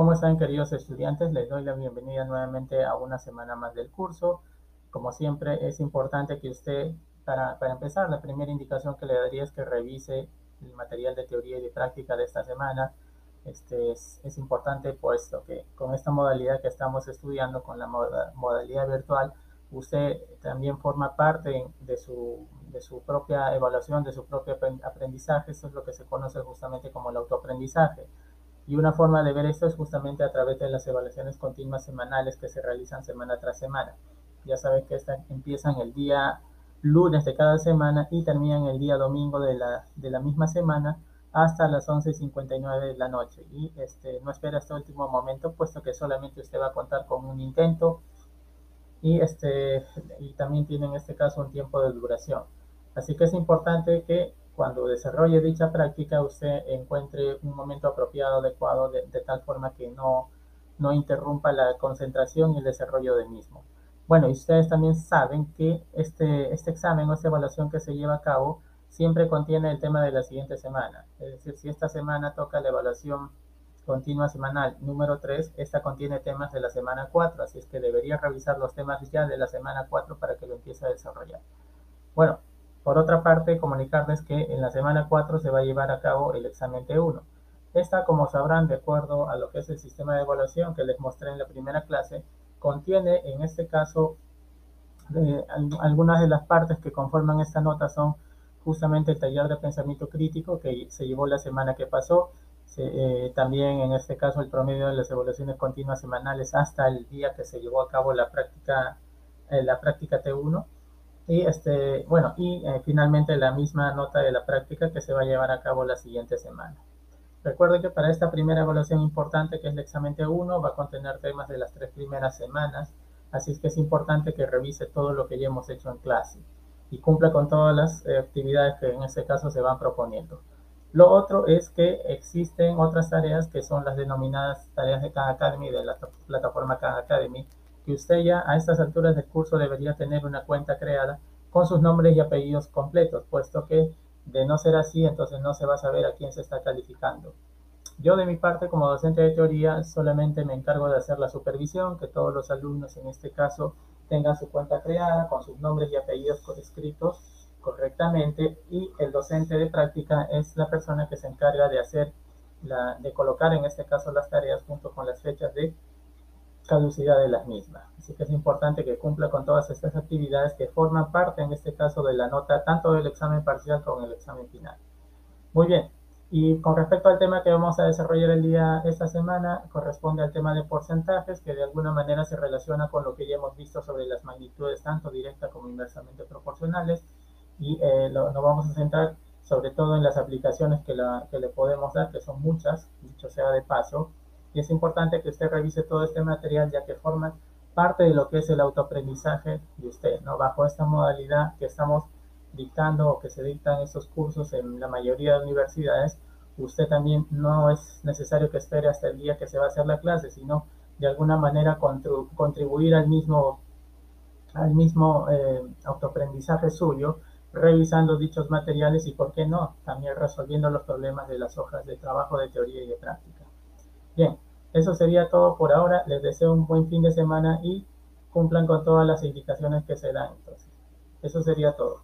¿Cómo están queridos estudiantes? Les doy la bienvenida nuevamente a una semana más del curso. Como siempre es importante que usted, para, para empezar, la primera indicación que le daría es que revise el material de teoría y de práctica de esta semana. Este es, es importante puesto que con esta modalidad que estamos estudiando, con la modalidad virtual, usted también forma parte de su, de su propia evaluación, de su propio aprendizaje. Eso es lo que se conoce justamente como el autoaprendizaje. Y una forma de ver esto es justamente a través de las evaluaciones continuas semanales que se realizan semana tras semana. Ya saben que estas empiezan el día lunes de cada semana y terminan el día domingo de la, de la misma semana hasta las 11.59 de la noche. Y este, no espera hasta el último momento, puesto que solamente usted va a contar con un intento y, este, y también tiene en este caso un tiempo de duración. Así que es importante que cuando desarrolle dicha práctica usted encuentre un momento apropiado, adecuado, de, tal forma que no, no interrumpa la concentración y el desarrollo del mismo. Bueno, y ustedes también saben que este, este examen o esta evaluación que se lleva a cabo siempre contiene el tema de la siguiente semana. Es decir, si esta semana toca la evaluación continua semanal número 3, esta contiene temas de la semana 4, así es que debería revisar los temas ya de la semana 4 para que lo empiece a desarrollar. Bueno, por otra parte, comunicarles que en la semana 4 se va a llevar a cabo el examen T1. Esta, como sabrán, de acuerdo a lo que es el sistema de evaluación que les mostré en la primera clase, contiene en este caso eh, algunas de las partes que conforman esta nota son justamente el taller de pensamiento crítico que se llevó la semana que pasó, eh, también en este caso el promedio de las evaluaciones continuas semanales hasta el día que se llevó a cabo la práctica, eh, la práctica T1 y este, bueno, y eh, finalmente la misma nota de la práctica que se va a llevar a cabo la siguiente semana. Recuerde que para esta primera evaluación importante, que es el examen T1, va a contener temas de las tres primeras semanas, así es que es importante que revise todo lo que ya hemos hecho en clase y cumpla con todas las eh, actividades que en este caso se van proponiendo. Lo otro es que existen otras tareas que son las denominadas tareas de Khan Academy, de la plataforma Khan Academy, que usted ya a estas alturas del curso debería tener una cuenta creada con sus nombres y apellidos completos, puesto que de no ser así, entonces no se va a saber a quién se está calificando. Yo de mi parte, como docente de teoría, solamente me encargo de hacer la supervisión, que todos los alumnos en este caso tengan su cuenta creada con sus nombres y apellidos escritos correctamente y el docente de práctica es la persona que se encarga de hacer, la, de colocar en este caso las tareas junto con las fechas de caducidad de las mismas. Así que es importante que cumpla con todas estas actividades que forman parte, en este caso, de la nota tanto del examen parcial como el examen final. Muy bien, y con respecto al tema que vamos a desarrollar el día esta semana, corresponde al tema de porcentajes, que de alguna manera se relaciona con lo que ya hemos visto sobre las magnitudes tanto directas como inversamente proporcionales, y eh, nos vamos a centrar sobre todo en las aplicaciones que, la, que le podemos dar, que son muchas, dicho sea de paso, y es importante que usted revise todo este material ya que forma parte de lo que es el autoaprendizaje de usted, ¿no? Bajo esta modalidad que estamos dictando o que se dictan estos cursos en la mayoría de universidades, usted también no es necesario que espere hasta el día que se va a hacer la clase, sino de alguna manera contribuir al mismo, al mismo eh, autoaprendizaje suyo, revisando dichos materiales y, ¿por qué no?, también resolviendo los problemas de las hojas de trabajo de teoría y de práctica. Bien, eso sería todo por ahora. Les deseo un buen fin de semana y cumplan con todas las indicaciones que se dan. Entonces, eso sería todo.